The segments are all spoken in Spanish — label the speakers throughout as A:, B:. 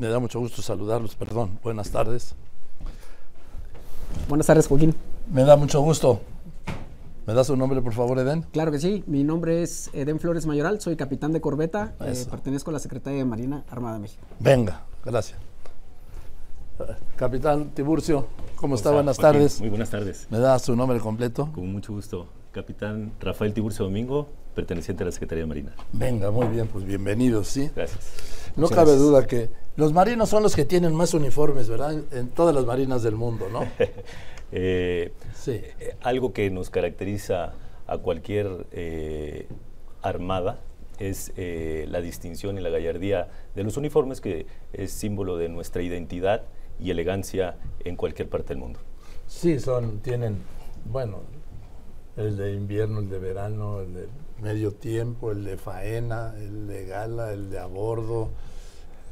A: Me da mucho gusto saludarlos, perdón. Buenas tardes.
B: Buenas tardes, Joaquín.
A: Me da mucho gusto. ¿Me da su nombre, por favor, Eden?
B: Claro que sí. Mi nombre es Eden Flores Mayoral, soy capitán de corbeta, eh, pertenezco a la Secretaría de Marina Armada de México.
A: Venga, gracias. Capitán Tiburcio, ¿cómo está? Buenas tardes.
C: Muy buenas tardes.
A: ¿Me da su nombre completo?
C: Con mucho gusto. Capitán Rafael Tiburcio Domingo, perteneciente a la Secretaría de Marina.
A: Venga, muy bien, pues bienvenidos, ¿sí?
C: Gracias.
A: No cabe duda que los marinos son los que tienen más uniformes, ¿verdad? En todas las marinas del mundo, ¿no?
C: Eh, sí. Eh, algo que nos caracteriza a cualquier eh, armada es la distinción y la gallardía de los uniformes, que es símbolo de nuestra identidad y elegancia en cualquier parte del mundo.
A: Sí, son, tienen, bueno, el de invierno, el de verano, el de medio tiempo, el de faena, el de gala, el de a bordo,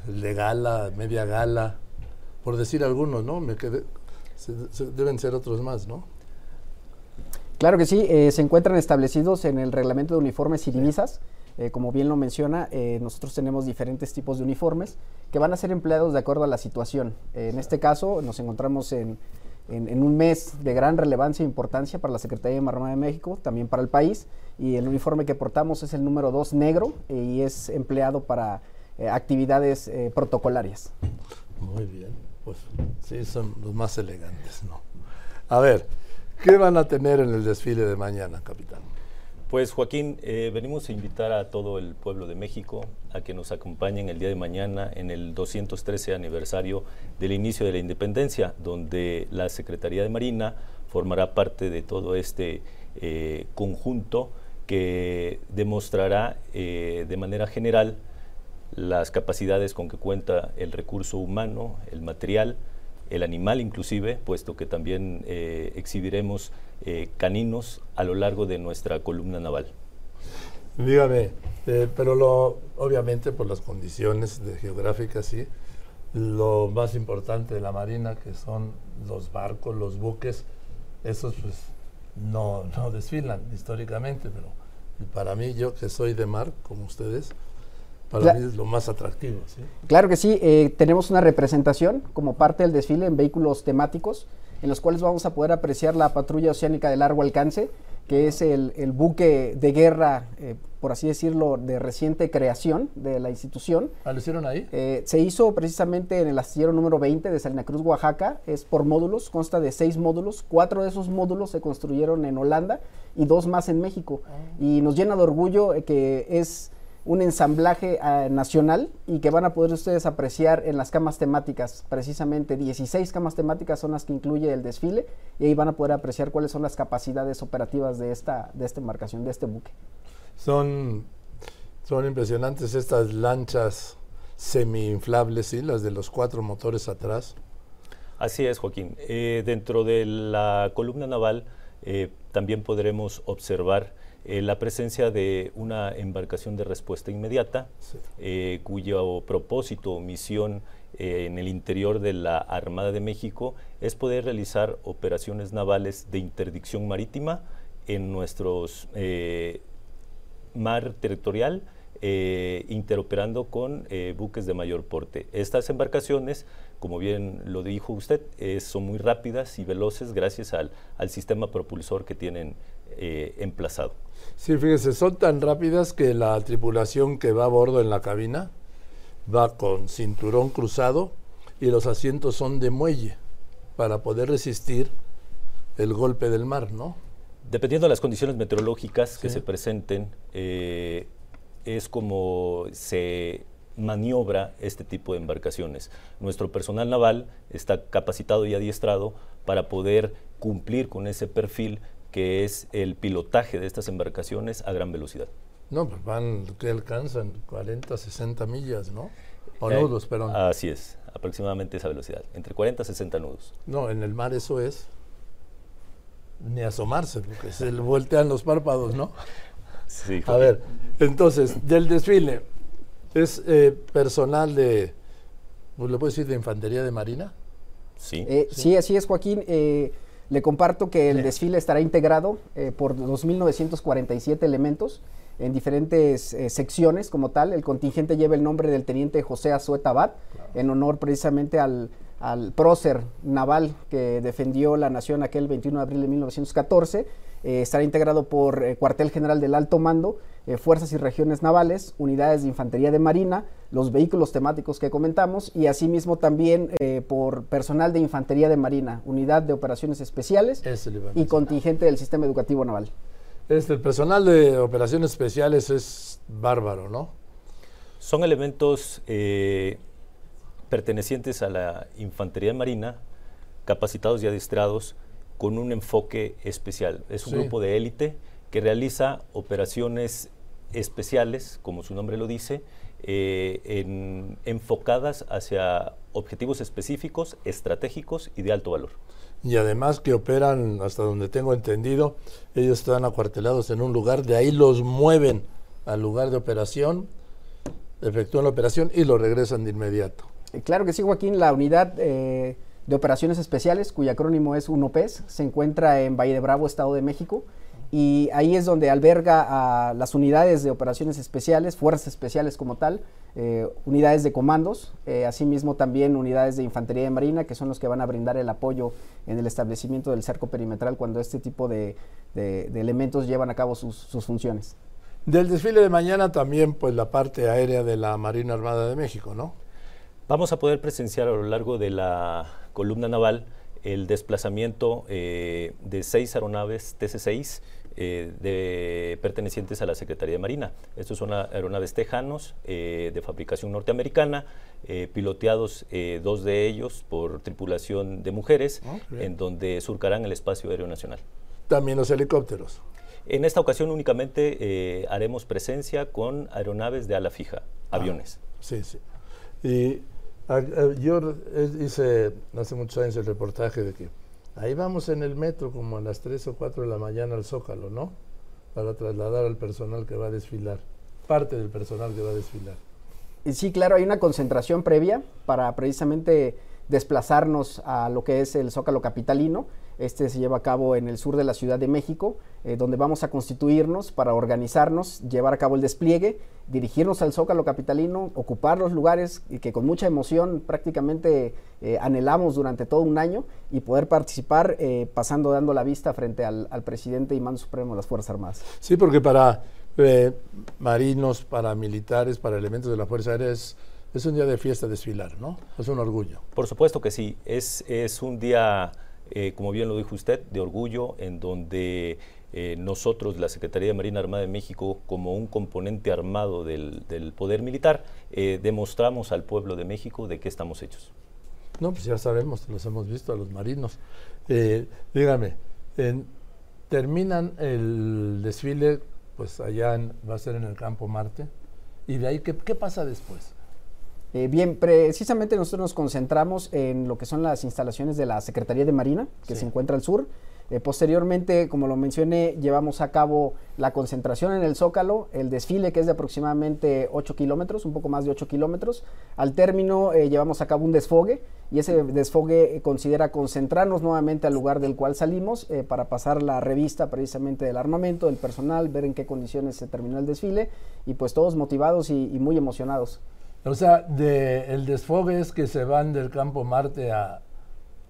A: el de gala, media gala, por decir algunos, ¿no? Me quedé, deben ser otros más, ¿no?
B: Claro que sí, eh, se encuentran establecidos en el reglamento de uniformes y divisas. Eh, como bien lo menciona, eh, nosotros tenemos diferentes tipos de uniformes que van a ser empleados de acuerdo a la situación. en este caso, nos encontramos en, en, un mes de gran relevancia e importancia para la Secretaría de Marina de México, también para el país. Y el uniforme que portamos es el número 2 negro y es empleado para actividades protocolarias.
A: Muy bien, pues sí, son los más elegantes, ¿no? A ver, ¿qué van a tener en el desfile de mañana, capitán?
C: Pues Joaquín, eh, venimos a invitar a todo el pueblo de México a que nos acompañen el día de mañana en el 213 aniversario del inicio de la independencia, donde la Secretaría de Marina formará parte de todo este eh, conjunto que demostrará eh, de manera general las capacidades con que cuenta el recurso humano, el material, el animal inclusive, puesto que también eh, exhibiremos eh, caninos a lo largo de nuestra columna naval.
A: Dígame, eh, pero lo, obviamente por las condiciones de geográficas, sí, lo más importante de la Marina, que son los barcos, los buques, esos pues no, no desfilan históricamente, pero para mí, yo que soy de mar, como ustedes, para mí es lo más atractivo. ¿sí?
B: Claro que sí, eh, tenemos una representación como parte del desfile en vehículos temáticos, en los cuales vamos a poder apreciar la patrulla oceánica de largo alcance, que es el, buque de guerra, eh, por así decirlo, de reciente creación de la institución.
A: ¿Ah, lo hicieron ahí?
B: Eh, se hizo precisamente en el astillero número 20 de Salina Cruz, Oaxaca. Es por módulos, consta de seis módulos. Cuatro de esos módulos se construyeron en Holanda y dos más en México. Ah. Y nos llena de orgullo que es un ensamblaje eh, nacional y que van a poder ustedes apreciar en las camas temáticas. Precisamente 16 camas temáticas son las que incluye el desfile y ahí van a poder apreciar cuáles son las capacidades operativas de esta, de esta embarcación, de este buque.
A: Son, son impresionantes estas lanchas semi-inflables, ¿sí? las de los cuatro motores atrás.
C: Así es, Joaquín. Eh, dentro de la columna naval eh, también podremos observar eh, la presencia de una embarcación de respuesta inmediata, eh, cuyo propósito o misión eh, en el interior de la Armada de México es poder realizar operaciones navales de interdicción marítima en nuestros mar territorial, interoperando con buques de mayor porte. Estas embarcaciones, como bien lo dijo usted, son muy rápidas y veloces gracias al, al sistema propulsor que tienen emplazado.
A: Sí, fíjese, son tan rápidas que la tripulación que va a bordo en la cabina va con cinturón cruzado y los asientos son de muelle para poder resistir el golpe del mar, ¿no?
C: Dependiendo de las condiciones meteorológicas que se presenten, eh, es como se maniobra este tipo de embarcaciones. Nuestro personal naval está capacitado y adiestrado para poder cumplir con ese perfil que es el pilotaje de estas embarcaciones a gran velocidad.
A: No, pues van, que alcanzan 40, 60 millas, ¿no? O eh, nudos, perdón.
C: Así es, aproximadamente esa velocidad, entre 40 y 60 nudos.
A: No, en el mar eso es ni asomarse, porque se le voltean los párpados, ¿no?
C: Sí.
A: A ver, entonces, del desfile, ¿es eh, personal de, pues, ¿le puedo decir de infantería de marina?
C: Sí.
B: Eh, sí. así es, Joaquín. Le comparto que el desfile estará integrado eh, por 2.947 elementos en diferentes eh, secciones como tal. El contingente lleva el nombre del teniente José Azueta Abad, en honor precisamente al, al prócer naval que defendió la nación aquel 21 de abril de 1914. Eh, estará integrado por eh, Cuartel General del Alto Mando, Fuerzas y Regiones Navales, unidades de Infantería de Marina, los vehículos temáticos que comentamos y asimismo también por personal de Infantería de Marina, unidad de operaciones especiales y contingente del Sistema Educativo Naval.
A: Este, el personal de operaciones especiales es bárbaro, ¿no?
C: Son elementos eh, pertenecientes a la infantería marina, capacitados y adiestrados con un enfoque especial. Es un grupo de élite que realiza operaciones especiales, como su nombre lo dice, eh, enfocadas hacia objetivos específicos, estratégicos y de alto valor.
A: Y además que operan, hasta donde tengo entendido, ellos están acuartelados en un lugar, de ahí los mueven al lugar de operación, efectúan la operación y lo regresan de inmediato.
B: Eh, claro que sí, Joaquín, la unidad eh, de operaciones especiales, cuyo acrónimo es UNOPES, se encuentra en Valle de Bravo, Estado de México, y ahí es donde alberga a las unidades de operaciones especiales, fuerzas especiales como tal, eh, unidades de comandos, eh, asimismo también unidades de infantería de marina, que son los que van a brindar el apoyo en el establecimiento del cerco perimetral cuando este tipo de, elementos llevan a cabo sus, funciones.
A: Del desfile de mañana también, pues la parte aérea de la Marina Armada de México, ¿no?
C: Vamos a poder presenciar a lo largo de la columna naval el desplazamiento eh, de seis aeronaves TC-6 eh, de, pertenecientes a la Secretaría de Marina. Estos son aeronaves tejanos eh, de fabricación norteamericana, eh, piloteados dos de ellos por tripulación de mujeres, ah, en donde surcarán el espacio aéreo nacional.
A: También los helicópteros.
C: En esta ocasión únicamente haremos presencia con aeronaves de ala fija, ah, aviones.
A: Sí, sí. Y yo hice hace muchos años el reportaje de que Ahí vamos en el metro como a las 3 o 4 de la mañana al Zócalo, ¿no? Para trasladar al personal que va a desfilar, parte del personal que va a desfilar.
B: Y sí, claro, hay una concentración previa para precisamente desplazarnos a lo que es el Zócalo Capitalino este se lleva a cabo en el sur de la Ciudad de México, eh, donde vamos a constituirnos para organizarnos, llevar a cabo el despliegue, dirigirnos al Zócalo Capitalino, ocupar los lugares que con mucha emoción prácticamente eh, anhelamos durante todo un año y poder participar eh, pasando dando la vista frente al, presidente y mando supremo de las Fuerzas Armadas.
A: Sí, porque para marinos, para militares, para elementos de la Fuerza Aérea es, un día de fiesta desfilar, ¿no? Es un orgullo.
C: Por supuesto que sí, es, es un día eh, como bien lo dijo usted, de orgullo, en donde eh, nosotros, la Secretaría de Marina Armada de México, como un componente armado del, poder militar, eh, demostramos al pueblo de México de qué estamos hechos.
A: No, pues ya sabemos, los hemos visto a los marinos. dígame, terminan el desfile, pues allá va a ser en el campo Marte, y de ahí, qué pasa después?
B: Eh, bien, precisamente nosotros nos concentramos en lo que son las instalaciones de la Secretaría de Marina, que se encuentra al sur. Eh, posteriormente, como lo mencioné, llevamos a cabo la concentración en el Zócalo, el desfile que es de aproximadamente 8 kilómetros, un poco más de 8 kilómetros. Al término eh, llevamos a cabo un desfogue y ese desfogue considera concentrarnos nuevamente al lugar del cual salimos para pasar la revista precisamente del armamento, del personal, ver en qué condiciones se terminó el desfile y pues todos motivados y muy emocionados.
A: O sea, el desfogue es que se van del campo Marte a,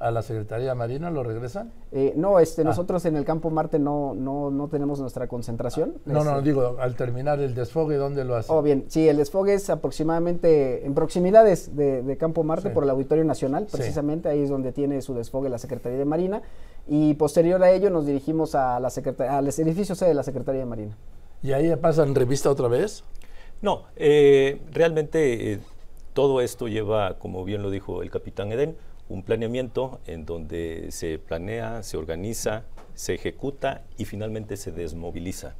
A: la Secretaría Marina, ¿lo regresan?
B: Eh, no, este, ah. nosotros en el campo Marte no, no, no tenemos nuestra concentración.
A: no,
B: no,
A: este, digo, al terminar el desfogue, ¿dónde lo hacen?
B: Oh, bien, sí, el desfogue es aproximadamente en proximidades de, campo Marte por el Auditorio Nacional, precisamente ahí es donde tiene su desfogue la Secretaría de Marina, y posterior a ello nos dirigimos a la al edificio C de la Secretaría de Marina.
A: ¿Y ahí pasan revista otra vez?
C: No, eh, realmente eh, todo esto lleva, como bien lo dijo el capitán Eden, un planeamiento en donde se planea, se organiza, se ejecuta y finalmente se desmoviliza.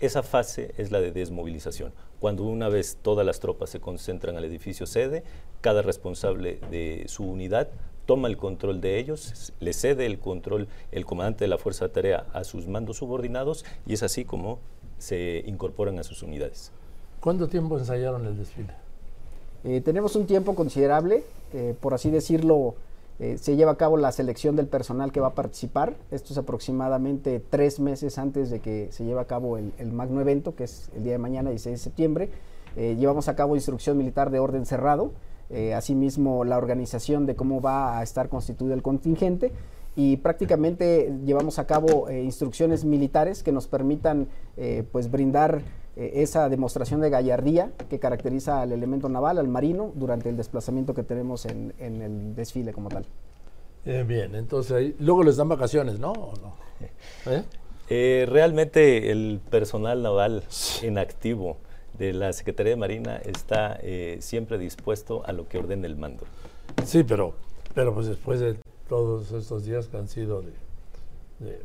C: Esa fase es la de desmovilización. Cuando una vez todas las tropas se concentran al edificio sede, cada responsable de su unidad toma el control de ellos, le cede el control el comandante de la fuerza de tarea a sus mandos subordinados y es así como se incorporan a sus unidades.
A: ¿Cuánto tiempo ensayaron el desfile?
B: Eh, tenemos un tiempo considerable, eh, por así decirlo, Eh, se lleva a cabo la selección del personal que va a participar. Esto es aproximadamente tres meses antes de que se lleve a cabo el, magno evento, que es el día de mañana, 16 de septiembre. Eh, llevamos a cabo instrucción militar de orden cerrado, eh, asimismo la organización de cómo va a estar constituido el contingente y prácticamente llevamos a cabo instrucciones militares que nos permitan pues brindar esa demostración de gallardía que caracteriza al elemento naval, al marino, durante el desplazamiento que tenemos en, el desfile como tal.
A: Eh, bien, entonces ahí, luego les dan vacaciones, ¿no?
C: ¿Eh? Eh, realmente el personal naval en activo de la Secretaría de Marina está siempre dispuesto a lo que ordene el mando.
A: Sí, pero, pero pues después de todos estos días que han sido de, de,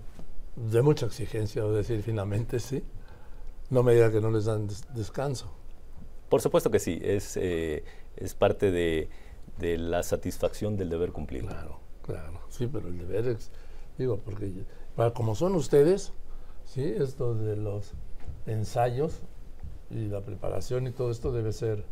A: de mucha exigencia, o decir finalmente sí, no me diga que no les dan descanso.
C: Por supuesto que sí, es, eh, es parte de, la satisfacción del deber cumplido.
A: Claro, claro, sí, pero el deber es, digo, porque para como son ustedes, sí, esto de los ensayos y la preparación y todo esto debe ser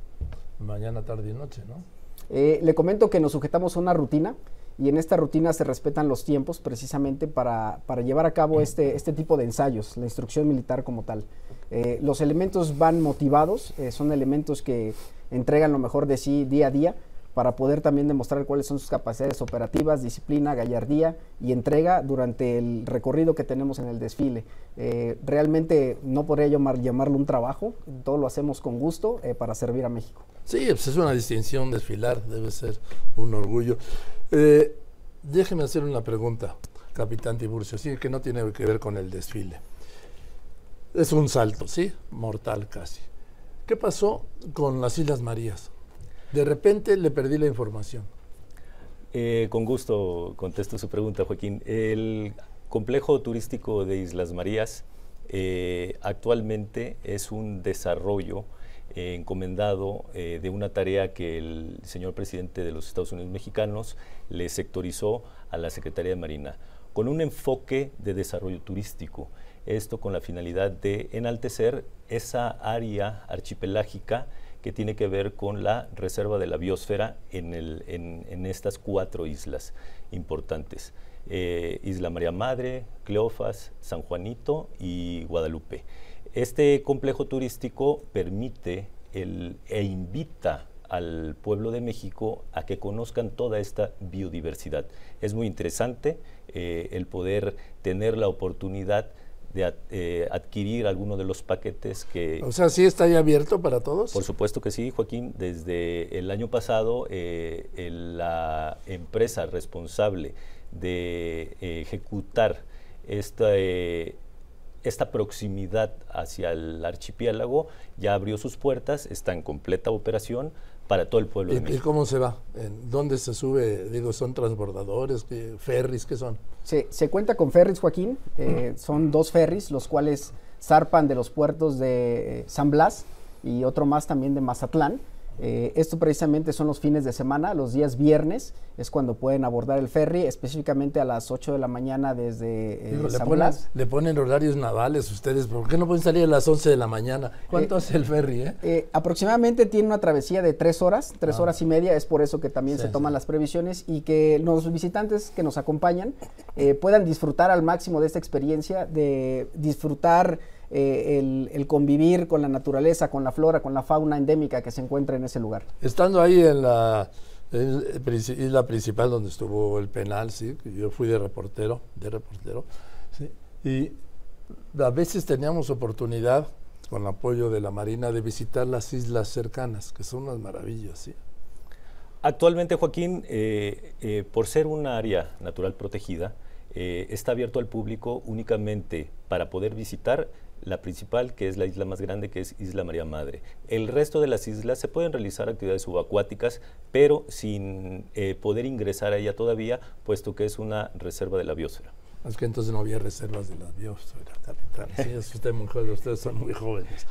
A: mañana, tarde y noche, ¿no?
B: Eh, le comento que nos sujetamos a una rutina y en esta rutina se respetan los tiempos precisamente para, llevar a cabo este, este tipo de ensayos, la instrucción militar como tal. Eh, los elementos van motivados, eh, son elementos que entregan lo mejor de sí día a día para poder también demostrar cuáles son sus capacidades operativas, disciplina, gallardía y entrega durante el recorrido que tenemos en el desfile. Eh, realmente no podría llamar, llamarlo un trabajo, todo lo hacemos con gusto para servir a México.
A: Sí, pues es una distinción desfilar, debe ser un orgullo. déjeme hacer una pregunta, capitán Tiburcio, sí, que no tiene que ver con el desfile es un salto, ¿sí? Mortal casi. ¿Qué pasó con las Islas Marías? De repente le perdí la información.
C: Eh, con gusto contesto su pregunta, Joaquín. El complejo turístico de Islas Marías eh, actualmente es un desarrollo eh, encomendado de una tarea que el señor presidente de los Estados Unidos mexicanos le sectorizó a la Secretaría de Marina, con un enfoque de desarrollo turístico. Esto con la finalidad de enaltecer esa área archipelágica que tiene que ver con la reserva de la biosfera en, estas cuatro islas importantes. Eh, Isla María Madre, Cleofas, San Juanito y Guadalupe. Este complejo turístico permite e invita al pueblo de México a que conozcan toda esta biodiversidad. Es muy interesante eh, el poder tener la oportunidad de eh, adquirir alguno de los paquetes que...
A: O sea, ¿sí está ahí abierto para todos?
C: Por supuesto que sí, Joaquín. Desde el año pasado, eh, la empresa responsable de eh, ejecutar esta, esta proximidad hacia el archipiélago ya abrió sus puertas, está en completa operación para todo el pueblo
A: ¿Y,
C: de México.
A: ¿Y cómo se va? ¿En ¿Dónde se sube? Digo, ¿son transbordadores? ¿qué, ¿Ferries? ¿Qué son?
B: Se, se cuenta con ferries, Joaquín. Eh, son dos ferries, los cuales zarpan de los puertos de eh, San Blas y otro más también de Mazatlán. Eh, esto precisamente son los fines de semana, los días viernes es cuando pueden abordar el ferry, específicamente a las 8 de la mañana desde
A: eh, San le, ponen, le ponen horarios navales ustedes, ¿por qué no pueden salir a las 11 de la mañana? ¿Cuánto es el ferry?
B: Eh? aproximadamente tiene una travesía de 3 horas, 3 ah. horas y media, es por eso que también se toman las previsiones y que los visitantes que nos acompañan puedan disfrutar al máximo de esta experiencia, de disfrutar eh, el, convivir con la naturaleza, con la flora, con la fauna endémica que se encuentra en ese lugar.
A: Estando ahí en la isla principal donde estuvo el penal, sí, yo fui de reportero, de reportero, y a veces teníamos oportunidad con el apoyo de la Marina de visitar las islas cercanas, que son unas maravillas, sí.
C: Actualmente, Joaquín, eh, eh, por ser un área natural protegida, está abierto al público únicamente para poder visitar la principal, que es la isla más grande, que es Isla María Madre. El resto de las islas se pueden realizar actividades subacuáticas, pero sin eh, poder ingresar a ella todavía, puesto que es una reserva de la biosfera.
A: Es que entonces no había reservas de la biosfera, capitán. Sí, ustedes son muy jóvenes.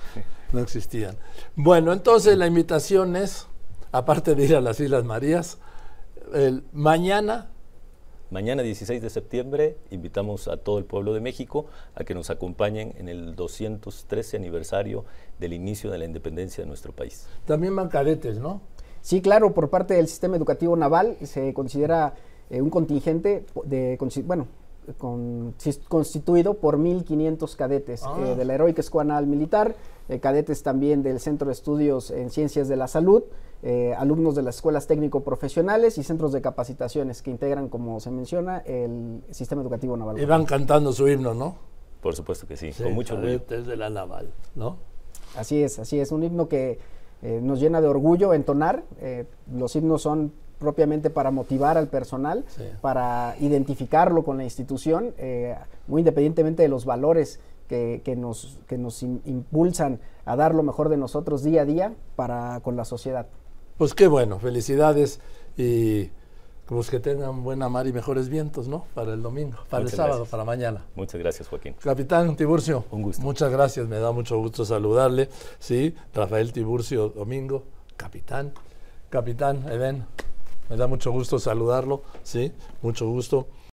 A: No existían. Bueno, entonces la invitación es, aparte de ir a las Islas Marías, mañana
C: Mañana 16 de septiembre invitamos a todo el pueblo de México a que nos acompañen en el 213 aniversario del inicio de la independencia de nuestro país.
A: También van cadetes, ¿no?
B: Sí, claro, por parte del sistema educativo naval se considera un contingente de, bueno, constituido por 1.500 cadetes ah. de la Heroica Escuela Militar, cadetes también del Centro de Estudios en Ciencias de la Salud, eh, alumnos de las escuelas técnico-profesionales y centros de capacitaciones que integran, como se menciona, el sistema educativo naval.
A: Y van cantando su himno, ¿no?
C: Por supuesto que sí, con mucho orgullo.
A: de la naval, ¿no?
B: Así es, así es, un himno que eh, nos llena de orgullo entonar. Eh, los himnos son propiamente para motivar al personal, para identificarlo con la institución, muy independientemente de los valores que, nos, que nos impulsan a dar lo mejor de nosotros día a día para con la sociedad.
A: Pues qué bueno, felicidades y pues que tengan buena mar y mejores vientos, ¿no? Para el domingo, para el sábado, para mañana.
C: Muchas gracias, Joaquín.
A: Capitán Tiburcio.
C: Un gusto.
A: Muchas gracias, me da mucho gusto saludarle. Sí, Rafael Tiburcio Domingo, capitán. Capitán Eben, me da mucho gusto saludarlo, sí, mucho gusto.